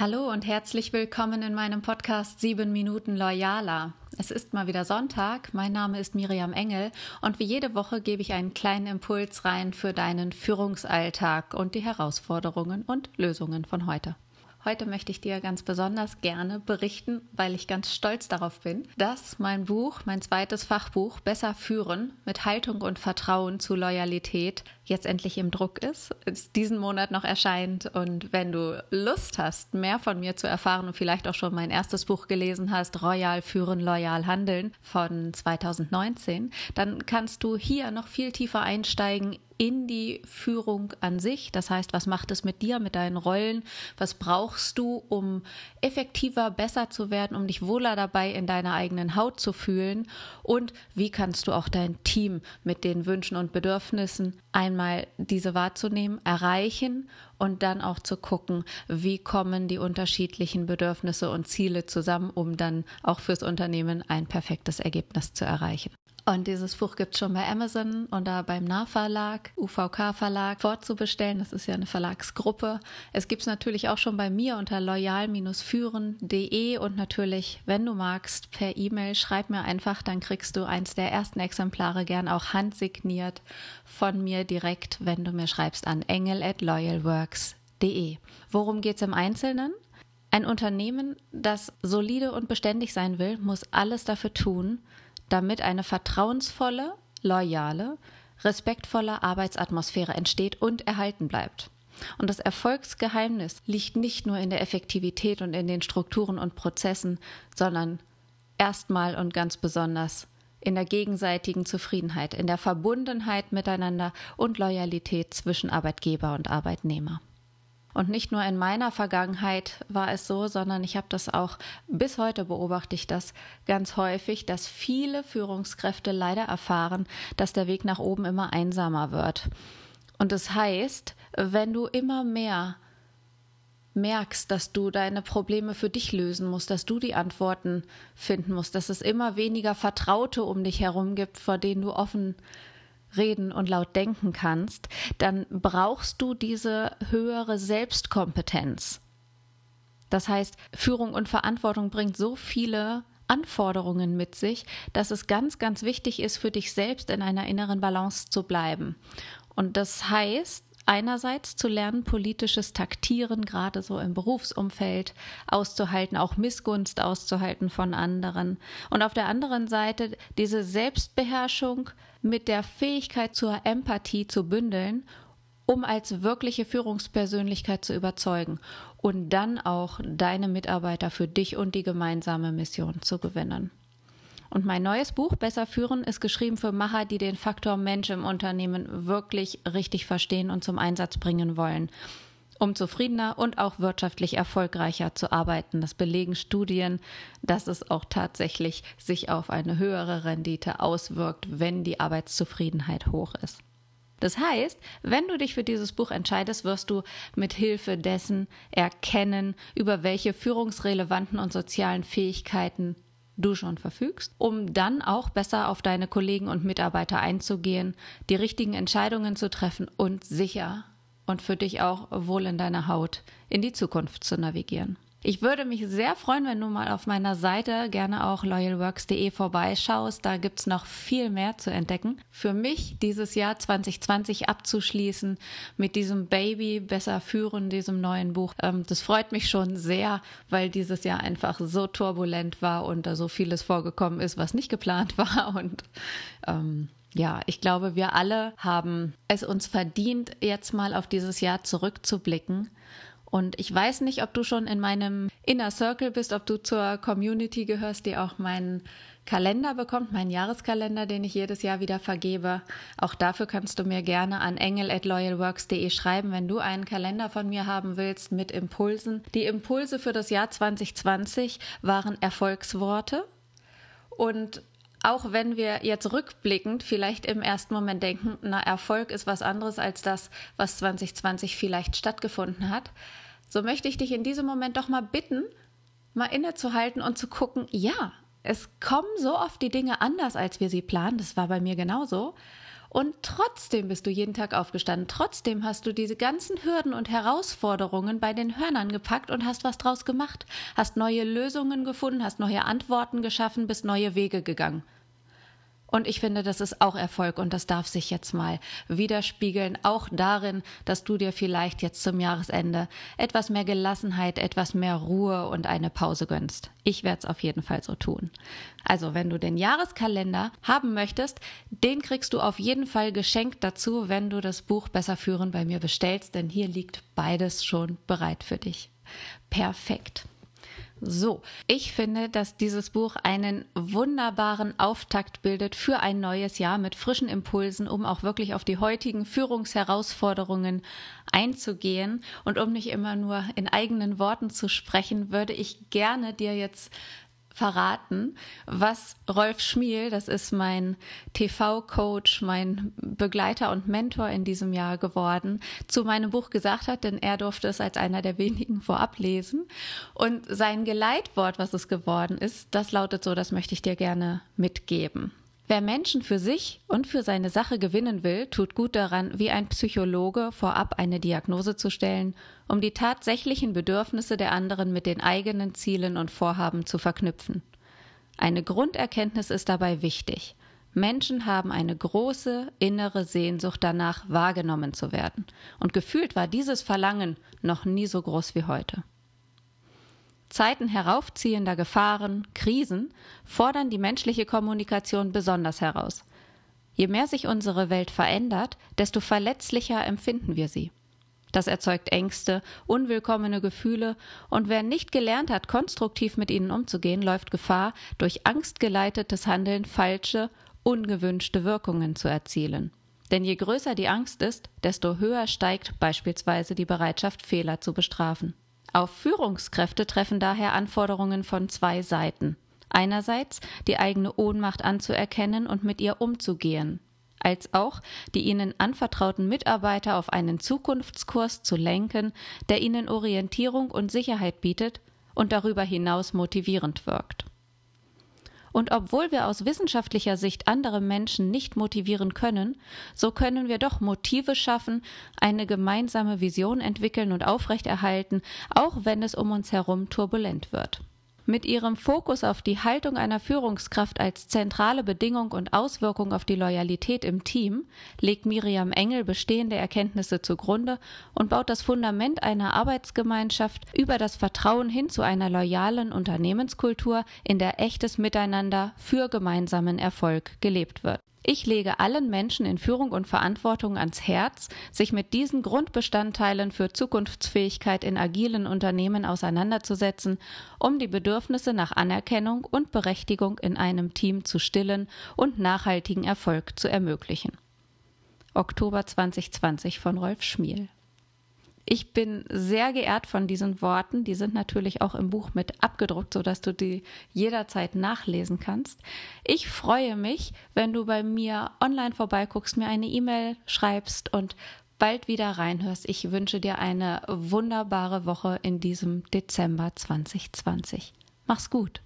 Hallo und herzlich willkommen in meinem Podcast 7 Minuten Loyaler. Es ist mal wieder Sonntag. Mein Name ist Miriam Engel und wie jede Woche gebe ich einen kleinen Impuls rein für deinen Führungsalltag und die Herausforderungen und Lösungen von heute. Heute möchte ich dir ganz besonders gerne berichten, weil ich ganz stolz darauf bin, dass mein Buch, mein zweites Fachbuch Besser führen mit Haltung und Vertrauen zu Loyalität jetzt endlich im Druck ist, es diesen Monat noch erscheint. Und wenn du Lust hast, mehr von mir zu erfahren und vielleicht auch schon mein erstes Buch gelesen hast, Royal führen, loyal handeln von 2019, dann kannst du hier noch viel tiefer einsteigen in die Führung an sich. Das heißt, was macht es mit dir, mit deinen Rollen? Was brauchst du, um effektiver, besser zu werden, um dich wohler dabei in deiner eigenen Haut zu fühlen? Und wie kannst du auch dein Team mit den Wünschen und Bedürfnissen einmal diese wahrzunehmen, erreichen und dann auch zu gucken, wie kommen die unterschiedlichen Bedürfnisse und Ziele zusammen, um dann auch fürs Unternehmen ein perfektes Ergebnis zu erreichen. Und dieses Buch gibt es schon bei Amazon oder beim Nahverlag, UVK Verlag vorzubestellen. Das ist ja eine Verlagsgruppe. Es gibt es natürlich auch schon bei mir unter loyal-führen.de und natürlich, wenn du magst, per E-Mail. Schreib mir einfach, dann kriegst du eins der ersten Exemplare gern auch handsigniert von mir direkt, wenn du mir schreibst an engel at loyalworks.de. Worum geht es im Einzelnen? Ein Unternehmen, das solide und beständig sein will, muss alles dafür tun, damit eine vertrauensvolle, loyale, respektvolle Arbeitsatmosphäre entsteht und erhalten bleibt. Und das Erfolgsgeheimnis liegt nicht nur in der Effektivität und in den Strukturen und Prozessen, sondern erstmal und ganz besonders in der gegenseitigen Zufriedenheit, in der Verbundenheit miteinander und Loyalität zwischen Arbeitgeber und Arbeitnehmer. Und nicht nur in meiner Vergangenheit war es so, sondern ich habe das auch bis heute beobachte ich das ganz häufig, dass viele Führungskräfte leider erfahren, dass der Weg nach oben immer einsamer wird. Und das heißt, wenn du immer mehr merkst, dass du deine Probleme für dich lösen musst, dass du die Antworten finden musst, dass es immer weniger Vertraute um dich herum gibt, vor denen du offen reden und laut denken kannst, dann brauchst du diese höhere Selbstkompetenz. Das heißt, Führung und Verantwortung bringt so viele Anforderungen mit sich, dass es ganz, ganz wichtig ist, für dich selbst in einer inneren Balance zu bleiben. Und das heißt, einerseits zu lernen, politisches Taktieren, gerade so im Berufsumfeld auszuhalten, auch Missgunst auszuhalten von anderen. Und auf der anderen Seite diese Selbstbeherrschung mit der Fähigkeit zur Empathie zu bündeln, um als wirkliche Führungspersönlichkeit zu überzeugen und dann auch deine Mitarbeiter für dich und die gemeinsame Mission zu gewinnen. Und mein neues Buch Besser führen ist geschrieben für Macher, die den Faktor Mensch im Unternehmen wirklich richtig verstehen und zum Einsatz bringen wollen, um zufriedener und auch wirtschaftlich erfolgreicher zu arbeiten. Das belegen Studien, dass es auch tatsächlich sich auf eine höhere Rendite auswirkt, wenn die Arbeitszufriedenheit hoch ist. Das heißt, wenn du dich für dieses Buch entscheidest, wirst du mit Hilfe dessen erkennen, über welche führungsrelevanten und sozialen Fähigkeiten du schon verfügst, um dann auch besser auf deine Kollegen und Mitarbeiter einzugehen, die richtigen Entscheidungen zu treffen und sicher und für dich auch wohl in deiner Haut in die Zukunft zu navigieren. Ich würde mich sehr freuen, wenn du mal auf meiner Seite gerne auch loyalworks.de vorbeischaust. Da gibt's noch viel mehr zu entdecken. Für mich dieses Jahr 2020 abzuschließen mit diesem Baby besser führen, diesem neuen Buch, ähm, das freut mich schon sehr, weil dieses Jahr einfach so turbulent war und da so vieles vorgekommen ist, was nicht geplant war. Und ähm, ja, ich glaube, wir alle haben es uns verdient, jetzt mal auf dieses Jahr zurückzublicken und ich weiß nicht, ob du schon in meinem Inner Circle bist, ob du zur Community gehörst, die auch meinen Kalender bekommt, meinen Jahreskalender, den ich jedes Jahr wieder vergebe. Auch dafür kannst du mir gerne an engel@loyalworks.de schreiben, wenn du einen Kalender von mir haben willst mit Impulsen. Die Impulse für das Jahr 2020 waren Erfolgsworte und auch wenn wir jetzt rückblickend vielleicht im ersten Moment denken, na, Erfolg ist was anderes als das, was 2020 vielleicht stattgefunden hat, so möchte ich dich in diesem Moment doch mal bitten, mal innezuhalten und zu gucken, ja, es kommen so oft die Dinge anders, als wir sie planen, das war bei mir genauso. Und trotzdem bist du jeden Tag aufgestanden. Trotzdem hast du diese ganzen Hürden und Herausforderungen bei den Hörnern gepackt und hast was draus gemacht. Hast neue Lösungen gefunden, hast neue Antworten geschaffen, bist neue Wege gegangen. Und ich finde, das ist auch Erfolg und das darf sich jetzt mal widerspiegeln, auch darin, dass du dir vielleicht jetzt zum Jahresende etwas mehr Gelassenheit, etwas mehr Ruhe und eine Pause gönnst. Ich werde es auf jeden Fall so tun. Also, wenn du den Jahreskalender haben möchtest, den kriegst du auf jeden Fall geschenkt dazu, wenn du das Buch Besser führen bei mir bestellst, denn hier liegt beides schon bereit für dich. Perfekt. So, ich finde, dass dieses Buch einen wunderbaren Auftakt bildet für ein neues Jahr mit frischen Impulsen, um auch wirklich auf die heutigen Führungsherausforderungen einzugehen. Und um nicht immer nur in eigenen Worten zu sprechen, würde ich gerne dir jetzt verraten, was Rolf Schmiel, das ist mein TV-Coach, mein Begleiter und Mentor in diesem Jahr geworden, zu meinem Buch gesagt hat, denn er durfte es als einer der wenigen vorab lesen. Und sein Geleitwort, was es geworden ist, das lautet so, das möchte ich dir gerne mitgeben. Wer Menschen für sich und für seine Sache gewinnen will, tut gut daran, wie ein Psychologe vorab eine Diagnose zu stellen, um die tatsächlichen Bedürfnisse der anderen mit den eigenen Zielen und Vorhaben zu verknüpfen. Eine Grunderkenntnis ist dabei wichtig. Menschen haben eine große innere Sehnsucht danach, wahrgenommen zu werden. Und gefühlt war dieses Verlangen noch nie so groß wie heute. Zeiten heraufziehender Gefahren, Krisen, fordern die menschliche Kommunikation besonders heraus. Je mehr sich unsere Welt verändert, desto verletzlicher empfinden wir sie. Das erzeugt Ängste, unwillkommene Gefühle, und wer nicht gelernt hat, konstruktiv mit ihnen umzugehen, läuft Gefahr, durch angstgeleitetes Handeln falsche, ungewünschte Wirkungen zu erzielen. Denn je größer die Angst ist, desto höher steigt beispielsweise die Bereitschaft, Fehler zu bestrafen. Auf Führungskräfte treffen daher Anforderungen von zwei Seiten. Einerseits die eigene Ohnmacht anzuerkennen und mit ihr umzugehen, als auch die ihnen anvertrauten Mitarbeiter auf einen Zukunftskurs zu lenken, der ihnen Orientierung und Sicherheit bietet und darüber hinaus motivierend wirkt. Und obwohl wir aus wissenschaftlicher Sicht andere Menschen nicht motivieren können, so können wir doch Motive schaffen, eine gemeinsame Vision entwickeln und aufrechterhalten, auch wenn es um uns herum turbulent wird. Mit ihrem Fokus auf die Haltung einer Führungskraft als zentrale Bedingung und Auswirkung auf die Loyalität im Team legt Miriam Engel bestehende Erkenntnisse zugrunde und baut das Fundament einer Arbeitsgemeinschaft über das Vertrauen hin zu einer loyalen Unternehmenskultur, in der echtes Miteinander für gemeinsamen Erfolg gelebt wird. Ich lege allen Menschen in Führung und Verantwortung ans Herz, sich mit diesen Grundbestandteilen für Zukunftsfähigkeit in agilen Unternehmen auseinanderzusetzen, um die Bedürfnisse nach Anerkennung und Berechtigung in einem Team zu stillen und nachhaltigen Erfolg zu ermöglichen. Oktober 2020 von Rolf Schmiel ich bin sehr geehrt von diesen Worten. Die sind natürlich auch im Buch mit abgedruckt, sodass du die jederzeit nachlesen kannst. Ich freue mich, wenn du bei mir online vorbeiguckst, mir eine E-Mail schreibst und bald wieder reinhörst. Ich wünsche dir eine wunderbare Woche in diesem Dezember 2020. Mach's gut.